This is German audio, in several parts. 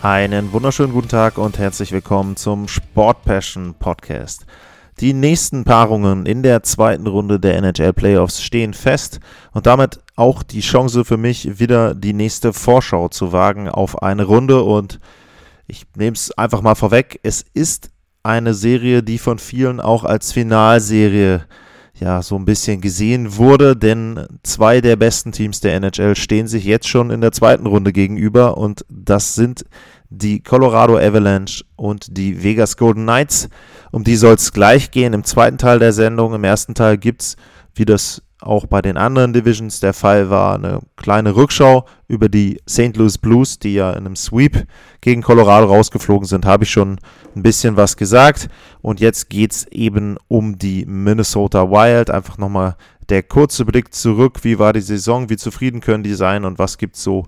Einen wunderschönen guten Tag und herzlich willkommen zum Sport Passion Podcast. Die nächsten Paarungen in der zweiten Runde der NHL Playoffs stehen fest und damit auch die Chance für mich, wieder die nächste Vorschau zu wagen auf eine Runde. Und ich nehme es einfach mal vorweg, es ist eine Serie, die von vielen auch als Finalserie ja so ein bisschen gesehen wurde, denn zwei der besten Teams der NHL stehen sich jetzt schon in der zweiten Runde gegenüber und das sind die Colorado Avalanche und die Vegas Golden Knights. Um die soll es gleich gehen im zweiten Teil der Sendung. Im ersten Teil gibt es, wie das auch bei den anderen Divisions der Fall war, eine kleine Rückschau über die St. Louis Blues, die ja in einem Sweep gegen Colorado rausgeflogen sind, habe ich schon ein bisschen was gesagt. Und jetzt geht es eben um die Minnesota Wild. Einfach nochmal der kurze Blick zurück. Wie war die Saison? Wie zufrieden können die sein? Und was gibt es so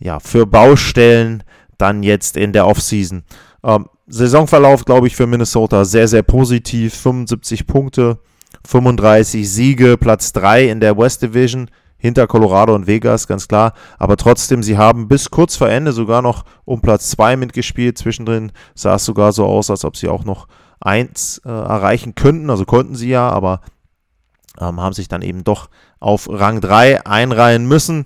ja, für Baustellen dann jetzt in der Offseason? Ähm, Saisonverlauf, glaube ich, für Minnesota sehr, sehr positiv. 75 Punkte, 35 Siege, Platz 3 in der West Division hinter Colorado und Vegas, ganz klar. Aber trotzdem, sie haben bis kurz vor Ende sogar noch um Platz 2 mitgespielt. Zwischendrin sah es sogar so aus, als ob sie auch noch 1 äh, erreichen könnten. Also konnten sie ja, aber ähm, haben sich dann eben doch auf Rang 3 einreihen müssen.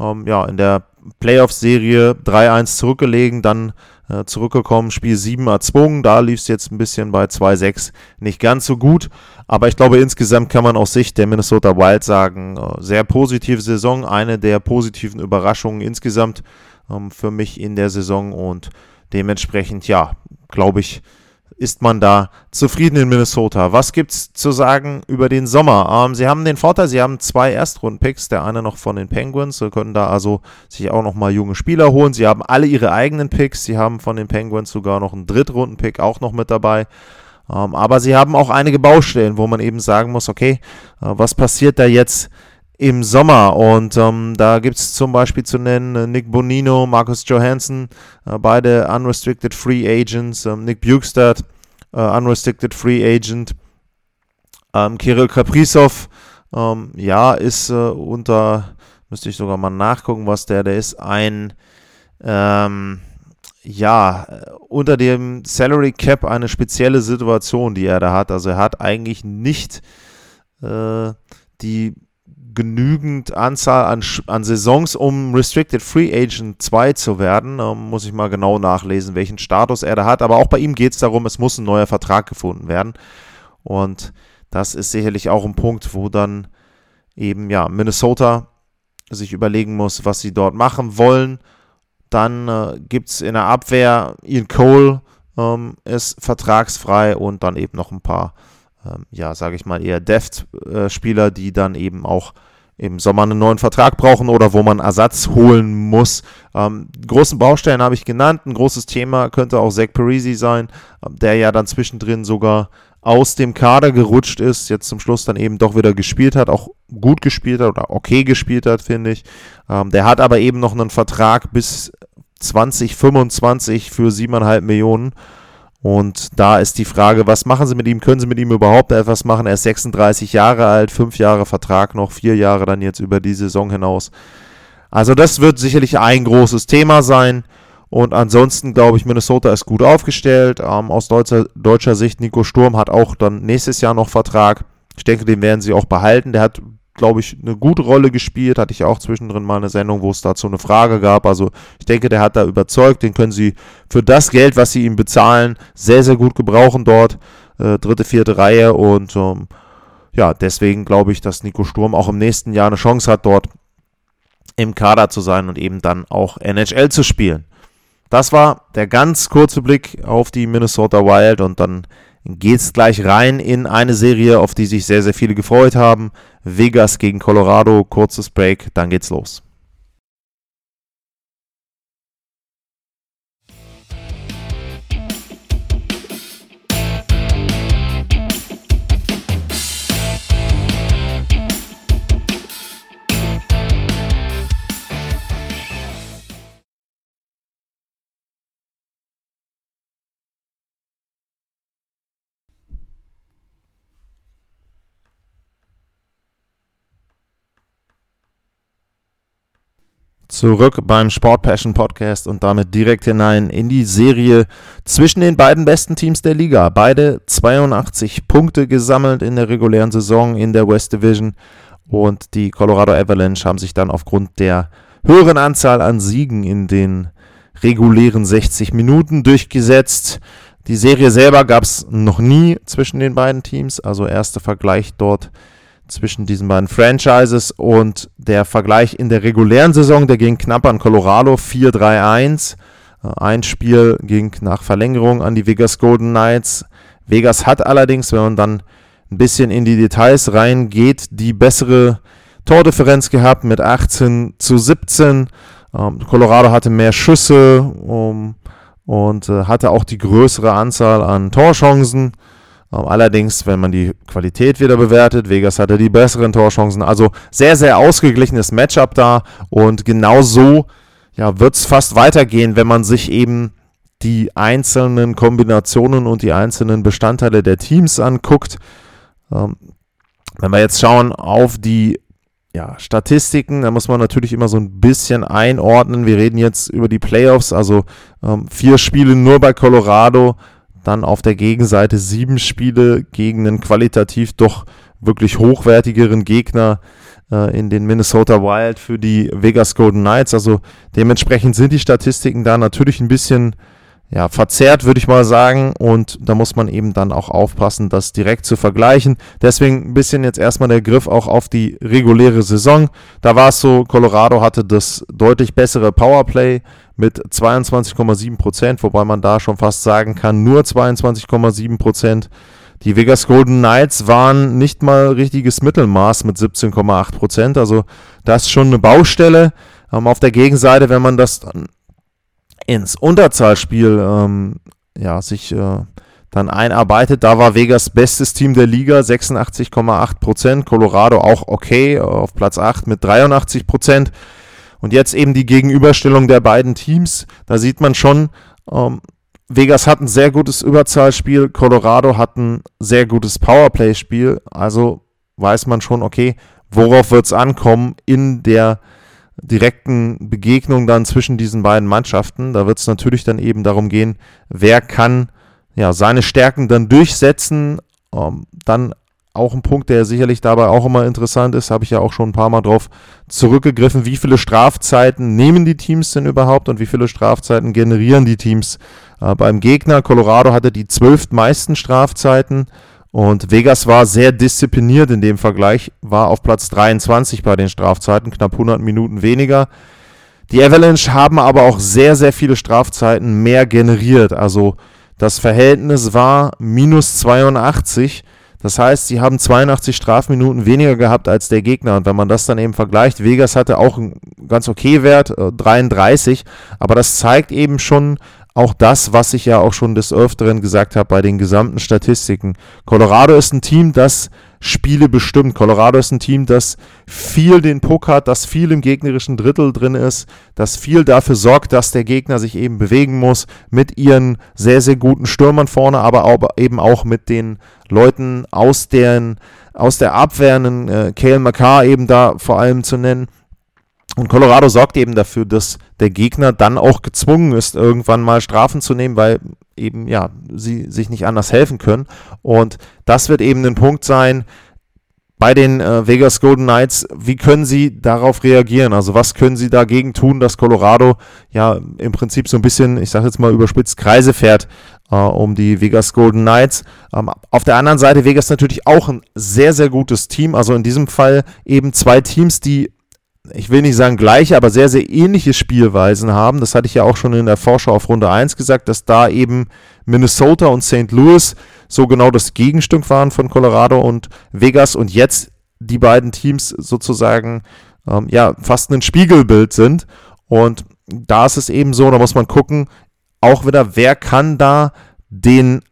Ähm, ja, in der Playoff-Serie 3-1 zurückgelegen, dann äh, zurückgekommen, Spiel 7 erzwungen. Da lief es jetzt ein bisschen bei 2-6 nicht ganz so gut. Aber ich glaube, insgesamt kann man aus Sicht der Minnesota Wild sagen, äh, sehr positive Saison, eine der positiven Überraschungen insgesamt ähm, für mich in der Saison und dementsprechend, ja, glaube ich, ist man da zufrieden in Minnesota. Was gibt's zu sagen über den Sommer? Ähm, sie haben den Vorteil, sie haben zwei Erstrunden-Picks, der eine noch von den Penguins. Sie können da also sich auch nochmal junge Spieler holen. Sie haben alle ihre eigenen Picks. Sie haben von den Penguins sogar noch einen Drittrunden-Pick auch noch mit dabei. Ähm, aber sie haben auch einige Baustellen, wo man eben sagen muss, okay, äh, was passiert da jetzt im Sommer. Und ähm, da gibt es zum Beispiel zu nennen äh, Nick Bonino, Marcus Johansson, äh, beide Unrestricted Free Agents, ähm, Nick Bukestad, äh, Unrestricted Free Agent, ähm, Kirill Kaprizov, ähm, ja, ist äh, unter, müsste ich sogar mal nachgucken, was der, der ist ein, ähm, ja, unter dem Salary Cap eine spezielle Situation, die er da hat. Also er hat eigentlich nicht äh, die genügend Anzahl an, an Saisons, um Restricted Free Agent 2 zu werden. Ähm, muss ich mal genau nachlesen, welchen Status er da hat. Aber auch bei ihm geht es darum, es muss ein neuer Vertrag gefunden werden. Und das ist sicherlich auch ein Punkt, wo dann eben ja Minnesota sich überlegen muss, was sie dort machen wollen. Dann äh, gibt es in der Abwehr Ian Cole ähm, ist vertragsfrei und dann eben noch ein paar, ähm, ja, sage ich mal, eher Deft-Spieler, die dann eben auch im Sommer einen neuen Vertrag brauchen oder wo man Ersatz holen muss. Ähm, großen Baustellen habe ich genannt. Ein großes Thema könnte auch Zach Parisi sein, ähm, der ja dann zwischendrin sogar aus dem Kader gerutscht ist, jetzt zum Schluss dann eben doch wieder gespielt hat, auch gut gespielt hat oder okay gespielt hat, finde ich. Ähm, der hat aber eben noch einen Vertrag bis 2025 für 7,5 Millionen. Und da ist die Frage, was machen sie mit ihm? Können sie mit ihm überhaupt etwas machen? Er ist 36 Jahre alt, fünf Jahre Vertrag noch, vier Jahre dann jetzt über die Saison hinaus. Also das wird sicherlich ein großes Thema sein. Und ansonsten glaube ich, Minnesota ist gut aufgestellt. Ähm, aus deutscher, deutscher Sicht, Nico Sturm hat auch dann nächstes Jahr noch Vertrag. Ich denke, den werden sie auch behalten. Der hat, glaube ich, eine gute Rolle gespielt. Hatte ich auch zwischendrin mal eine Sendung, wo es dazu eine Frage gab. Also ich denke, der hat da überzeugt. Den können sie für das Geld, was sie ihm bezahlen, sehr, sehr gut gebrauchen dort. Äh, dritte, vierte Reihe. Und ähm, ja, deswegen glaube ich, dass Nico Sturm auch im nächsten Jahr eine Chance hat, dort im Kader zu sein und eben dann auch NHL zu spielen. Das war der ganz kurze Blick auf die Minnesota Wild und dann geht's gleich rein in eine Serie, auf die sich sehr, sehr viele gefreut haben. Vegas gegen Colorado, kurzes Break, dann geht's los. Zurück beim Sport Passion Podcast und damit direkt hinein in die Serie zwischen den beiden besten Teams der Liga. Beide 82 Punkte gesammelt in der regulären Saison in der West Division und die Colorado Avalanche haben sich dann aufgrund der höheren Anzahl an Siegen in den regulären 60 Minuten durchgesetzt. Die Serie selber gab es noch nie zwischen den beiden Teams, also erster Vergleich dort zwischen diesen beiden Franchises und der Vergleich in der regulären Saison, der ging knapp an Colorado 4-3-1. Äh, ein Spiel ging nach Verlängerung an die Vegas Golden Knights. Vegas hat allerdings, wenn man dann ein bisschen in die Details reingeht, die bessere Tordifferenz gehabt mit 18 zu 17. Ähm, Colorado hatte mehr Schüsse um, und äh, hatte auch die größere Anzahl an Torchancen. Ähm, allerdings, wenn man die Qualität wieder bewertet, Vegas hatte die besseren Torchancen. Also sehr, sehr ausgeglichenes Matchup da. Und genau so ja, wird es fast weitergehen, wenn man sich eben die einzelnen Kombinationen und die einzelnen Bestandteile der Teams anguckt. Ähm, wenn wir jetzt schauen auf die ja, Statistiken, da muss man natürlich immer so ein bisschen einordnen. Wir reden jetzt über die Playoffs, also ähm, vier Spiele nur bei Colorado dann auf der Gegenseite sieben Spiele gegen einen qualitativ doch wirklich hochwertigeren Gegner äh, in den Minnesota Wild für die Vegas Golden Knights. Also dementsprechend sind die Statistiken da natürlich ein bisschen ja, verzerrt, würde ich mal sagen. Und da muss man eben dann auch aufpassen, das direkt zu vergleichen. Deswegen ein bisschen jetzt erstmal der Griff auch auf die reguläre Saison. Da war es so, Colorado hatte das deutlich bessere Powerplay mit 22,7 Prozent, wobei man da schon fast sagen kann, nur 22,7 Prozent. Die Vegas Golden Knights waren nicht mal richtiges Mittelmaß mit 17,8 Prozent. Also das ist schon eine Baustelle. Ähm, auf der Gegenseite, wenn man das ins Unterzahlspiel ähm, ja, sich äh, dann einarbeitet. Da war Vegas bestes Team der Liga, 86,8 Prozent. Colorado auch okay, auf Platz 8 mit 83 Prozent. Und jetzt eben die Gegenüberstellung der beiden Teams. Da sieht man schon, ähm, Vegas hat ein sehr gutes Überzahlspiel, Colorado hat ein sehr gutes Powerplay-Spiel. Also weiß man schon, okay, worauf wird es ankommen in der direkten Begegnung dann zwischen diesen beiden Mannschaften. Da wird es natürlich dann eben darum gehen, wer kann ja seine Stärken dann durchsetzen. Ähm, dann auch ein Punkt, der sicherlich dabei auch immer interessant ist, habe ich ja auch schon ein paar Mal drauf zurückgegriffen. Wie viele Strafzeiten nehmen die Teams denn überhaupt und wie viele Strafzeiten generieren die Teams äh, beim Gegner? Colorado hatte die zwölf meisten Strafzeiten und Vegas war sehr diszipliniert in dem Vergleich, war auf Platz 23 bei den Strafzeiten, knapp 100 Minuten weniger. Die Avalanche haben aber auch sehr, sehr viele Strafzeiten mehr generiert. Also das Verhältnis war minus 82. Das heißt, sie haben 82 Strafminuten weniger gehabt als der Gegner. Und wenn man das dann eben vergleicht, Vegas hatte auch einen ganz okay Wert, 33. Äh, aber das zeigt eben schon, auch das, was ich ja auch schon des Öfteren gesagt habe bei den gesamten Statistiken. Colorado ist ein Team, das Spiele bestimmt. Colorado ist ein Team, das viel den Puck hat, das viel im gegnerischen Drittel drin ist, das viel dafür sorgt, dass der Gegner sich eben bewegen muss mit ihren sehr, sehr guten Stürmern vorne, aber eben auch mit den Leuten aus, deren, aus der Abwehr, einen äh, Kale McCarr eben da vor allem zu nennen und Colorado sorgt eben dafür, dass der Gegner dann auch gezwungen ist, irgendwann mal Strafen zu nehmen, weil eben, ja, sie sich nicht anders helfen können. Und das wird eben ein Punkt sein, bei den äh, Vegas Golden Knights, wie können sie darauf reagieren? Also was können sie dagegen tun, dass Colorado ja im Prinzip so ein bisschen, ich sage jetzt mal überspitzt, Kreise fährt äh, um die Vegas Golden Knights. Ähm, auf der anderen Seite Vegas natürlich auch ein sehr, sehr gutes Team. Also in diesem Fall eben zwei Teams, die ich will nicht sagen gleiche, aber sehr, sehr ähnliche Spielweisen haben. Das hatte ich ja auch schon in der Vorschau auf Runde 1 gesagt, dass da eben Minnesota und St. Louis so genau das Gegenstück waren von Colorado und Vegas und jetzt die beiden Teams sozusagen ähm, ja fast ein Spiegelbild sind. Und da ist es eben so, da muss man gucken, auch wieder, wer kann da den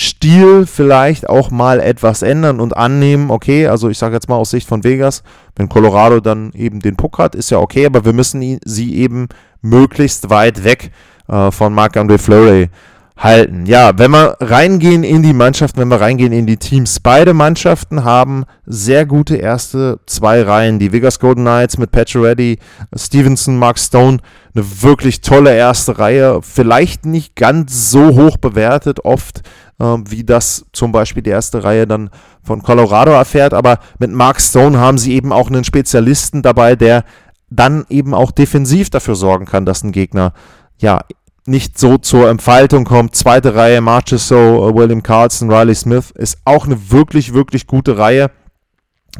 Stil vielleicht auch mal etwas ändern und annehmen, okay, also ich sage jetzt mal aus Sicht von Vegas, wenn Colorado dann eben den Puck hat, ist ja okay, aber wir müssen sie eben möglichst weit weg äh, von Marc-André Fleury halten. Ja, wenn wir reingehen in die Mannschaften, wenn wir reingehen in die Teams, beide Mannschaften haben sehr gute erste zwei Reihen. Die Vegas Golden Knights mit Pacioretty, Stevenson, Mark Stone, eine wirklich tolle erste Reihe. Vielleicht nicht ganz so hoch bewertet oft, wie das zum Beispiel die erste Reihe dann von Colorado erfährt, aber mit Mark Stone haben sie eben auch einen Spezialisten dabei, der dann eben auch defensiv dafür sorgen kann, dass ein Gegner ja nicht so zur Entfaltung kommt. Zweite Reihe, Marchessault, William Carlson, Riley Smith ist auch eine wirklich, wirklich gute Reihe.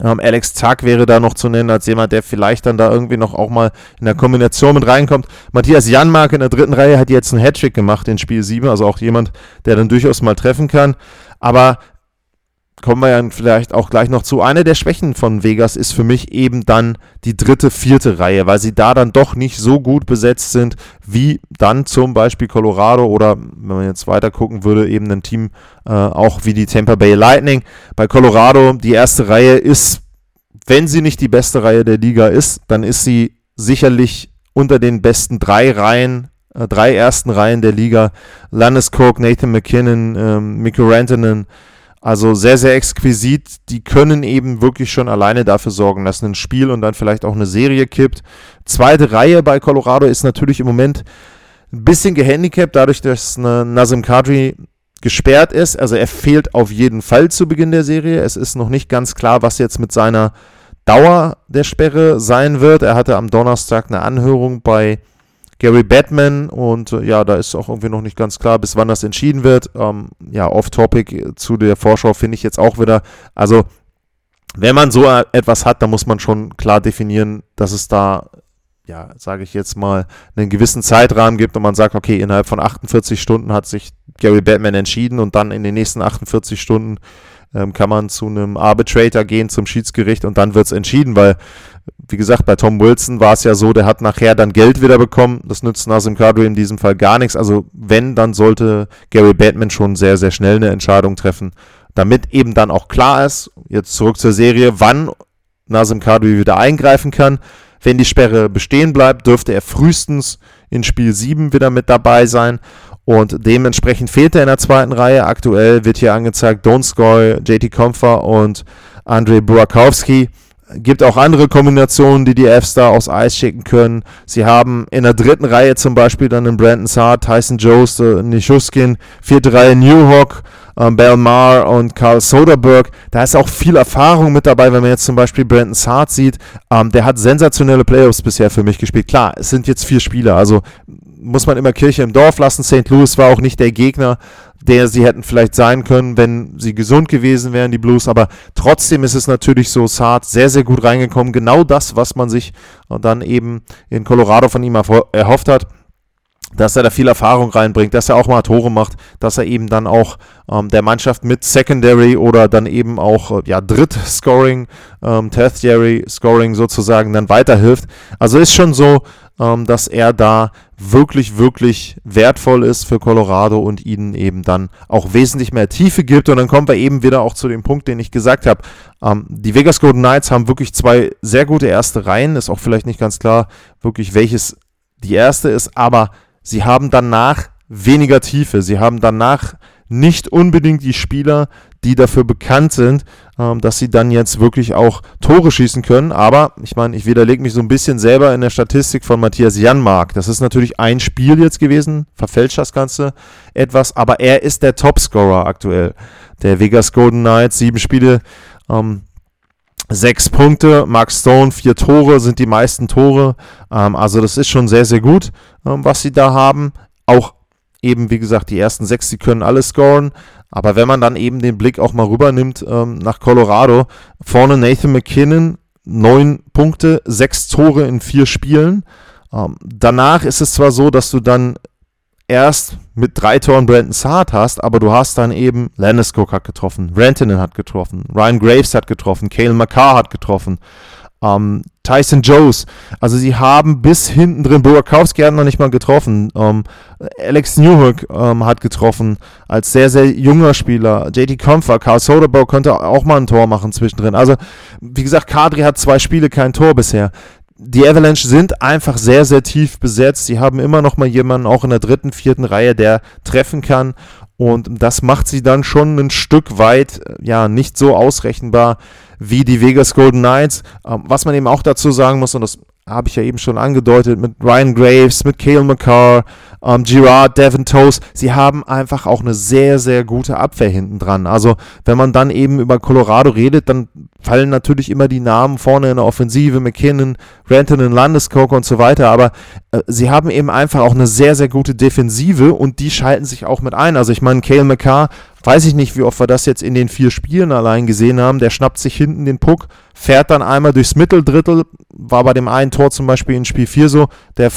Ähm, Alex Zack wäre da noch zu nennen als jemand, der vielleicht dann da irgendwie noch auch mal in der Kombination mit reinkommt. Matthias Janmark in der dritten Reihe hat jetzt einen Hattrick gemacht in Spiel 7, also auch jemand, der dann durchaus mal treffen kann. Aber kommen wir ja vielleicht auch gleich noch zu. Eine der Schwächen von Vegas ist für mich eben dann die dritte, vierte Reihe, weil sie da dann doch nicht so gut besetzt sind wie dann zum Beispiel Colorado oder wenn man jetzt weiter gucken würde, eben ein Team äh, auch wie die Tampa Bay Lightning. Bei Colorado, die erste Reihe ist, wenn sie nicht die beste Reihe der Liga ist, dann ist sie sicherlich unter den besten drei Reihen äh, drei ersten Reihen der Liga. Landeskog, Nathan McKinnon, ähm, Mikko Rantanen, also sehr, sehr exquisit. Die können eben wirklich schon alleine dafür sorgen, dass ein Spiel und dann vielleicht auch eine Serie kippt. Zweite Reihe bei Colorado ist natürlich im Moment ein bisschen gehandicapt, dadurch, dass Nazim Kadri gesperrt ist. Also er fehlt auf jeden Fall zu Beginn der Serie. Es ist noch nicht ganz klar, was jetzt mit seiner Dauer der Sperre sein wird. Er hatte am Donnerstag eine Anhörung bei Gary Batman und äh, ja, da ist auch irgendwie noch nicht ganz klar, bis wann das entschieden wird. Ähm, ja, off-topic zu der Vorschau finde ich jetzt auch wieder. Also, wenn man so etwas hat, dann muss man schon klar definieren, dass es da, ja, sage ich jetzt mal, einen gewissen Zeitrahmen gibt und man sagt, okay, innerhalb von 48 Stunden hat sich Gary Batman entschieden und dann in den nächsten 48 Stunden ähm, kann man zu einem Arbitrator gehen, zum Schiedsgericht und dann wird es entschieden, weil wie gesagt, bei Tom Wilson war es ja so, der hat nachher dann Geld wieder bekommen. Das nützt Nasim Kadri in diesem Fall gar nichts. Also wenn, dann sollte Gary Batman schon sehr, sehr schnell eine Entscheidung treffen, damit eben dann auch klar ist, jetzt zurück zur Serie, wann Nasim Kadri wieder eingreifen kann. Wenn die Sperre bestehen bleibt, dürfte er frühestens in Spiel 7 wieder mit dabei sein. Und dementsprechend fehlt er in der zweiten Reihe. Aktuell wird hier angezeigt Donskoy, JT Kompfer und Andrei Burakowski gibt auch andere Kombinationen, die die Fs da aus Eis schicken können. Sie haben in der dritten Reihe zum Beispiel dann den Brandon Saar, Tyson Jones, äh, Nishuskin, vierte Reihe Newhawk, ähm, Belmar und Karl Soderberg. Da ist auch viel Erfahrung mit dabei, wenn man jetzt zum Beispiel Brandon Saar sieht. Ähm, der hat sensationelle Playoffs bisher für mich gespielt. Klar, es sind jetzt vier Spieler, also muss man immer Kirche im Dorf lassen. St. Louis war auch nicht der Gegner, der sie hätten vielleicht sein können, wenn sie gesund gewesen wären, die Blues. Aber trotzdem ist es natürlich so, Saad sehr, sehr gut reingekommen. Genau das, was man sich dann eben in Colorado von ihm erhofft hat dass er da viel Erfahrung reinbringt, dass er auch mal Tore macht, dass er eben dann auch ähm, der Mannschaft mit Secondary oder dann eben auch äh, ja, Dritt-Scoring, ähm, Tertiary-Scoring sozusagen dann weiterhilft. Also ist schon so, ähm, dass er da wirklich, wirklich wertvoll ist für Colorado und ihnen eben dann auch wesentlich mehr Tiefe gibt. Und dann kommen wir eben wieder auch zu dem Punkt, den ich gesagt habe. Ähm, die Vegas Golden Knights haben wirklich zwei sehr gute erste Reihen. Ist auch vielleicht nicht ganz klar, wirklich welches die erste ist, aber sie haben danach weniger Tiefe. Sie haben danach nicht unbedingt die Spieler, die dafür bekannt sind, ähm, dass sie dann jetzt wirklich auch Tore schießen können. Aber ich meine, ich widerlege mich so ein bisschen selber in der Statistik von Matthias Janmark. Das ist natürlich ein Spiel jetzt gewesen, verfälscht das Ganze etwas, aber er ist der Topscorer aktuell. Der Vegas Golden Knights, sieben Spiele, ähm, Sechs Punkte, Mark Stone, vier Tore sind die meisten Tore. Ähm, also das ist schon sehr, sehr gut, ähm, was sie da haben. Auch eben, wie gesagt, die ersten sechs, die können alle scoren. Aber wenn man dann eben den Blick auch mal rübernimmt ähm, nach Colorado, vorne Nathan McKinnon, neun Punkte, sechs Tore in vier Spielen. Ähm, danach ist es zwar so, dass du dann erst mit drei Toren Brandon Saad hast, aber du hast dann eben Landeskog hat getroffen, Rantanen hat getroffen, Ryan Graves hat getroffen, Kale McCarr hat getroffen, ähm, Tyson Jones. Also sie haben bis hinten drin, Burakowski hat noch nicht mal getroffen, ähm, Alex Newhook ähm, hat getroffen als sehr, sehr junger Spieler, JT Comfer, Carl Soderberg konnte auch mal ein Tor machen zwischendrin. Also wie gesagt, Kadri hat zwei Spiele, kein Tor bisher die Avalanche sind einfach sehr, sehr tief besetzt. Sie haben immer noch mal jemanden auch in der dritten, vierten Reihe, der treffen kann. Und das macht sie dann schon ein Stück weit, ja, nicht so ausrechenbar wie die Vegas Golden Knights. Ähm, was man eben auch dazu sagen muss, und das habe ich ja eben schon angedeutet, mit Ryan Graves, mit Cale McCarr, ähm, Girard, Devin Toes, sie haben einfach auch eine sehr, sehr gute Abwehr hinten dran. Also wenn man dann eben über Colorado redet, dann fallen natürlich immer die Namen vorne in der Offensive, McKinnon, Rantanen, Landeskog und so weiter, aber äh, sie haben eben einfach auch eine sehr, sehr gute Defensive und die schalten sich auch mit ein. Also ich meine, Cale McCarr weiß ich nicht, wie oft wir das jetzt in den vier Spielen allein gesehen haben. Der schnappt sich hinten den Puck, fährt dann einmal durchs Mitteldrittel, war bei dem einen Tor zum Beispiel in Spiel 4 so. Der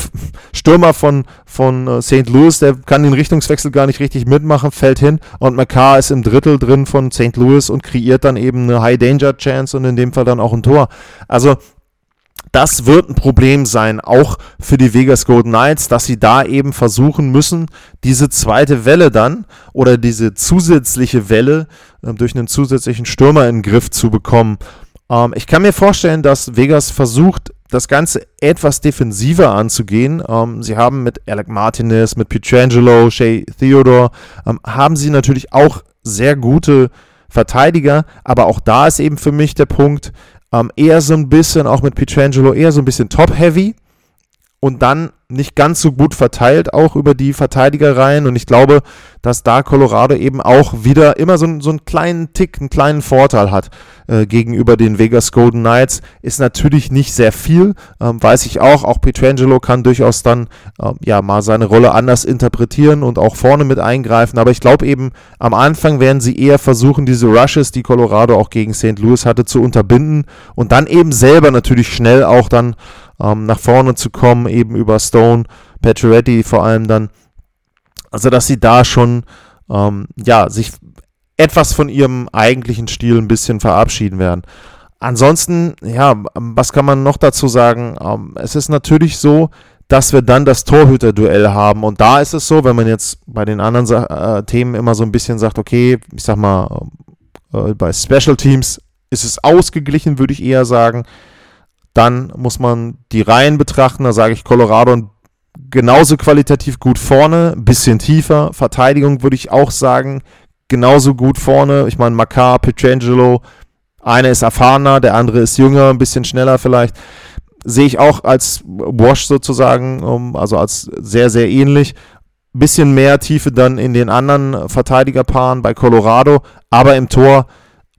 Stürmer von, von äh, St. Louis, der kann den Richtungswechsel gar nicht richtig mitmachen, fällt hin und McCarr ist im Drittel drin von St. Louis und kreiert dann eben eine High-Danger-Chance und in dem Fall dann auch ein Tor. Also das wird ein Problem sein, auch für die Vegas Golden Knights, dass sie da eben versuchen müssen, diese zweite Welle dann oder diese zusätzliche Welle äh, durch einen zusätzlichen Stürmer in den Griff zu bekommen. Ähm, ich kann mir vorstellen, dass Vegas versucht, das Ganze etwas defensiver anzugehen. Ähm, sie haben mit Alec Martinez, mit Pietrangelo, Shea Theodore, ähm, haben sie natürlich auch sehr gute Verteidiger, aber auch da ist eben für mich der Punkt, ähm, eher so ein bisschen, auch mit Pietrangelo, eher so ein bisschen top-heavy. Und dann nicht ganz so gut verteilt, auch über die Verteidigerreihen. Und ich glaube, dass da Colorado eben auch wieder immer so, so einen kleinen Tick, einen kleinen Vorteil hat äh, gegenüber den Vegas Golden Knights. Ist natürlich nicht sehr viel, ähm, weiß ich auch. Auch Petrangelo kann durchaus dann ähm, ja mal seine Rolle anders interpretieren und auch vorne mit eingreifen. Aber ich glaube eben, am Anfang werden sie eher versuchen, diese Rushes, die Colorado auch gegen St. Louis hatte, zu unterbinden und dann eben selber natürlich schnell auch dann ähm, nach vorne zu kommen, eben über Stone, Pacioretty vor allem dann. Also, dass sie da schon, ähm, ja, sich etwas von ihrem eigentlichen Stil ein bisschen verabschieden werden. Ansonsten, ja, was kann man noch dazu sagen? Ähm, es ist natürlich so, dass wir dann das Torhüter-Duell haben. Und da ist es so, wenn man jetzt bei den anderen äh, Themen immer so ein bisschen sagt, okay, ich sag mal, äh, bei Special Teams ist es ausgeglichen, würde ich eher sagen. Dann muss man die Reihen betrachten. Da sage ich Colorado genauso qualitativ gut vorne, bisschen tiefer. Verteidigung würde ich auch sagen, genauso gut vorne. Ich meine, Makar, Petrangelo, einer ist erfahrener, der andere ist jünger, ein bisschen schneller vielleicht. Sehe ich auch als Wash sozusagen, also als sehr, sehr ähnlich. Bisschen mehr Tiefe dann in den anderen Verteidigerpaaren bei Colorado, aber im Tor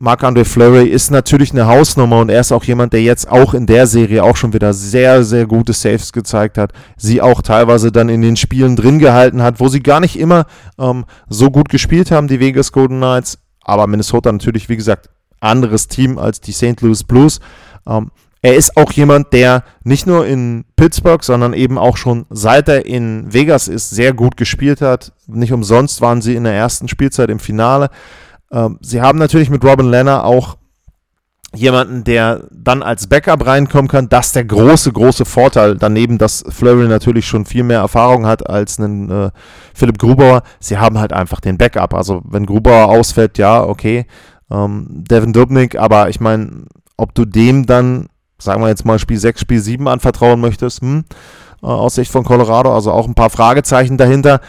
Marc-André Fleury ist natürlich eine Hausnummer und er ist auch jemand, der jetzt auch in der Serie auch schon wieder sehr, sehr gute Saves gezeigt hat. Sie auch teilweise dann in den Spielen drin gehalten hat, wo sie gar nicht immer ähm, so gut gespielt haben, die Vegas Golden Knights. Aber Minnesota natürlich, wie gesagt, anderes Team als die St. Louis Blues. Ähm, er ist auch jemand, der nicht nur in Pittsburgh, sondern eben auch schon seit er in Vegas ist, sehr gut gespielt hat. Nicht umsonst waren sie in der ersten Spielzeit im Finale. Ähm, sie haben natürlich mit Robin Lenner auch jemanden, der dann als Backup reinkommen kann. Das ist der große, große Vorteil. Daneben, dass Flurry natürlich schon viel mehr Erfahrung hat als ein äh, Philipp Grubauer. Sie haben halt einfach den Backup. Also wenn Grubauer ausfällt, ja, okay. Ähm, Devin Dubnik, aber ich meine, ob du dem dann, sagen wir jetzt mal Spiel 6, Spiel 7 anvertrauen möchtest, hm, äh, aus Sicht von Colorado, also auch ein paar Fragezeichen dahinter.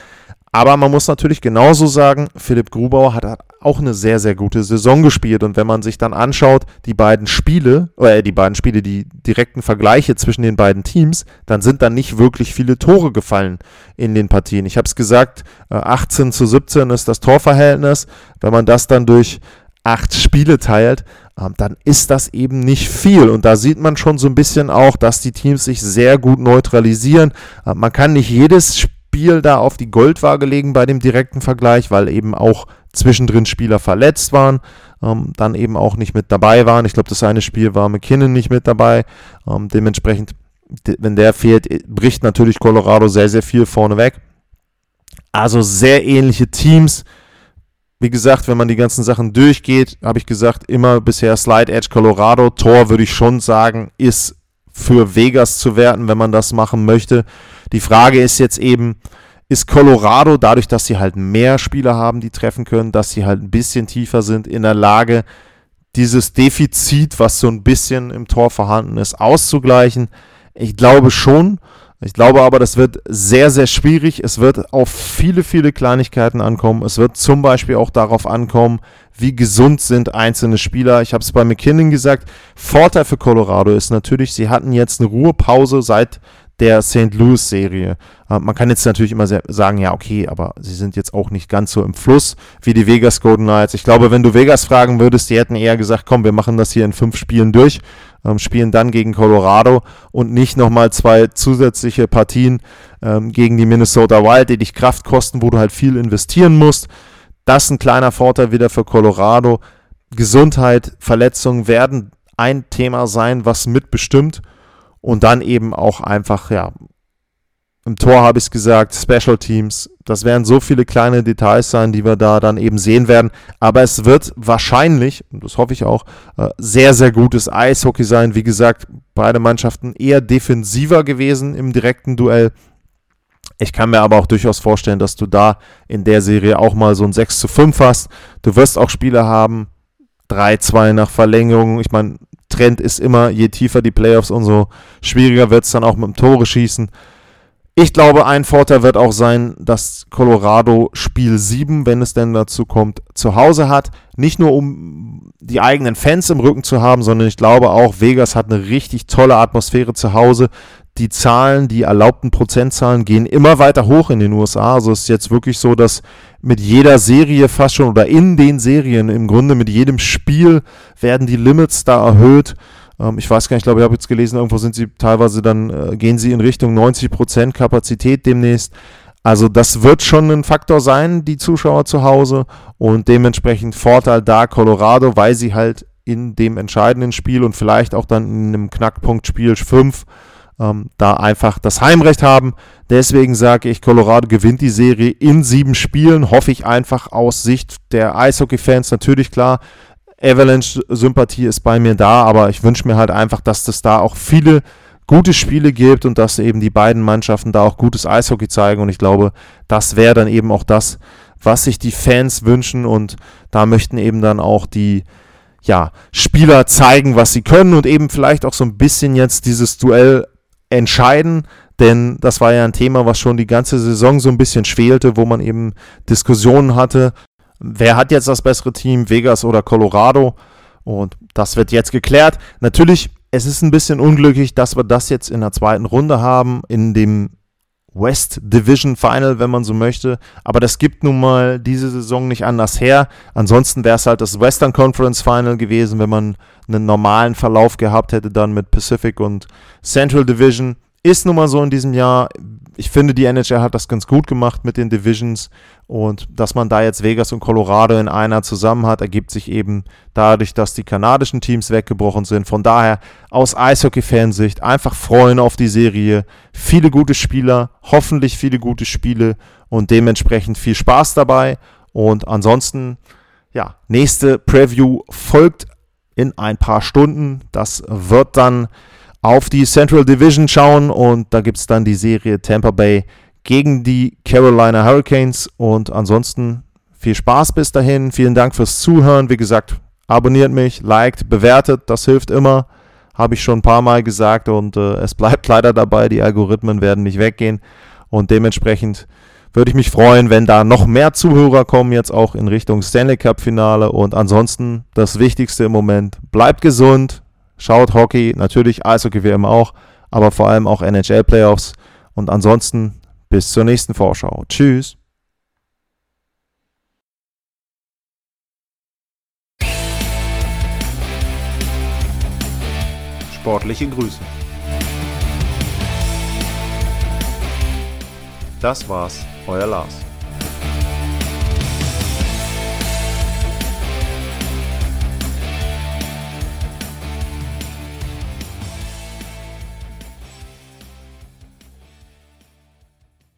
Aber man muss natürlich genauso sagen, Philipp Grubauer hat auch eine sehr, sehr gute Saison gespielt. Und wenn man sich dann anschaut, die beiden Spiele, oder äh, die beiden Spiele, die direkten Vergleiche zwischen den beiden Teams, dann sind da nicht wirklich viele Tore gefallen in den Partien. Ich habe es gesagt, 18 äh, zu 17 ist das Torverhältnis. Wenn man das dann durch acht Spiele teilt, ähm, dann ist das eben nicht viel. Und da sieht man schon so ein bisschen auch, dass die Teams sich sehr gut neutralisieren. Äh, man kann nicht jedes Spiel Spiel da auf die Goldwaage legen bei dem direkten Vergleich, weil eben auch zwischendrin Spieler verletzt waren, ähm, dann eben auch nicht mit dabei waren. Ich glaube, das eine Spiel war McKinnon nicht mit dabei. Ähm, dementsprechend, wenn der fehlt, äh, bricht natürlich Colorado sehr, sehr viel vorne weg. Also sehr ähnliche Teams. Wie gesagt, wenn man die ganzen Sachen durchgeht, habe ich gesagt, immer bisher Slide Edge Colorado. Tor würde ich schon sagen, ist für Vegas zu werten, wenn man das machen möchte. Die Frage ist jetzt eben, ist Colorado dadurch, dass sie halt mehr Spieler haben, die treffen können, dass sie halt ein bisschen tiefer sind, in der Lage, dieses Defizit, was so ein bisschen im Tor vorhanden ist, auszugleichen? Ich glaube schon. Ich glaube aber, das wird sehr, sehr schwierig. Es wird auf viele, viele Kleinigkeiten ankommen. Es wird zum Beispiel auch darauf ankommen, wie gesund sind einzelne Spieler. Ich habe es bei McKinnon gesagt. Vorteil für Colorado ist natürlich, sie hatten jetzt eine Ruhepause seit der St. Louis-Serie. Äh, man kann jetzt natürlich immer sagen, ja, okay, aber sie sind jetzt auch nicht ganz so im Fluss wie die Vegas Golden Knights. Ich glaube, wenn du Vegas fragen würdest, die hätten eher gesagt, komm, wir machen das hier in fünf Spielen durch, ähm, spielen dann gegen Colorado und nicht nochmal zwei zusätzliche Partien ähm, gegen die Minnesota Wild, die dich Kraft kosten, wo du halt viel investieren musst. Das ist ein kleiner Vorteil wieder für Colorado. Gesundheit, Verletzungen werden ein Thema sein, was mitbestimmt und dann eben auch einfach, ja, im Tor habe ich es gesagt, Special Teams. Das werden so viele kleine Details sein, die wir da dann eben sehen werden. Aber es wird wahrscheinlich, und das hoffe ich auch, äh, sehr, sehr gutes Eishockey sein. Wie gesagt, beide Mannschaften eher defensiver gewesen im direkten Duell. Ich kann mir aber auch durchaus vorstellen, dass du da in der Serie auch mal so ein 6 zu 5 hast. Du wirst auch Spiele haben, 3-2 nach Verlängerung. Ich meine, Trend ist immer, je tiefer die Playoffs, umso schwieriger wird es dann auch mit dem Tore schießen. Ich glaube, ein Vorteil wird auch sein, dass Colorado Spiel 7, wenn es denn dazu kommt, zu Hause hat. Nicht nur um die eigenen Fans im Rücken zu haben, sondern ich glaube auch, Vegas hat eine richtig tolle Atmosphäre zu Hause. Die Zahlen, die erlaubten Prozentzahlen gehen immer weiter hoch in den USA. Also es ist jetzt wirklich so, dass mit jeder Serie fast schon oder in den Serien im Grunde mit jedem Spiel werden die Limits da erhöht. Ähm, ich weiß gar nicht, ich glaube, ich habe jetzt gelesen, irgendwo sind sie teilweise dann, äh, gehen sie in Richtung 90% Kapazität demnächst. Also das wird schon ein Faktor sein, die Zuschauer zu Hause und dementsprechend Vorteil da Colorado, weil sie halt in dem entscheidenden Spiel und vielleicht auch dann in einem Knackpunkt Spiel 5 ähm, da einfach das Heimrecht haben. Deswegen sage ich, Colorado gewinnt die Serie in sieben Spielen. Hoffe ich einfach aus Sicht der Eishockey-Fans. Natürlich klar, Avalanche-Sympathie ist bei mir da, aber ich wünsche mir halt einfach, dass es da auch viele gute Spiele gibt und dass eben die beiden Mannschaften da auch gutes Eishockey zeigen. Und ich glaube, das wäre dann eben auch das, was sich die Fans wünschen. Und da möchten eben dann auch die ja, Spieler zeigen, was sie können und eben vielleicht auch so ein bisschen jetzt dieses Duell entscheiden, denn das war ja ein Thema, was schon die ganze Saison so ein bisschen schwelte, wo man eben Diskussionen hatte, wer hat jetzt das bessere Team, Vegas oder Colorado? Und das wird jetzt geklärt. Natürlich, es ist ein bisschen unglücklich, dass wir das jetzt in der zweiten Runde haben, in dem West Division Final, wenn man so möchte. Aber das gibt nun mal diese Saison nicht anders her. Ansonsten wäre es halt das Western Conference Final gewesen, wenn man einen normalen Verlauf gehabt hätte, dann mit Pacific und Central Division. Ist nun mal so in diesem Jahr. Ich finde, die NHL hat das ganz gut gemacht mit den Divisions und dass man da jetzt Vegas und Colorado in einer zusammen hat, ergibt sich eben dadurch, dass die kanadischen Teams weggebrochen sind. Von daher aus Eishockey-Fansicht einfach freuen auf die Serie. Viele gute Spieler, hoffentlich viele gute Spiele und dementsprechend viel Spaß dabei. Und ansonsten, ja, nächste Preview folgt in ein paar Stunden. Das wird dann auf die Central Division schauen und da gibt es dann die Serie Tampa Bay gegen die Carolina Hurricanes und ansonsten viel Spaß bis dahin. Vielen Dank fürs Zuhören. Wie gesagt, abonniert mich, liked, bewertet, das hilft immer. Habe ich schon ein paar Mal gesagt und äh, es bleibt leider dabei, die Algorithmen werden nicht weggehen und dementsprechend würde ich mich freuen, wenn da noch mehr Zuhörer kommen, jetzt auch in Richtung Stanley Cup Finale. Und ansonsten das Wichtigste im Moment, bleibt gesund, Schaut Hockey, natürlich Eishockey wie immer auch, aber vor allem auch NHL Playoffs. Und ansonsten bis zur nächsten Vorschau. Tschüss. Sportliche Grüße. Das war's, euer Lars.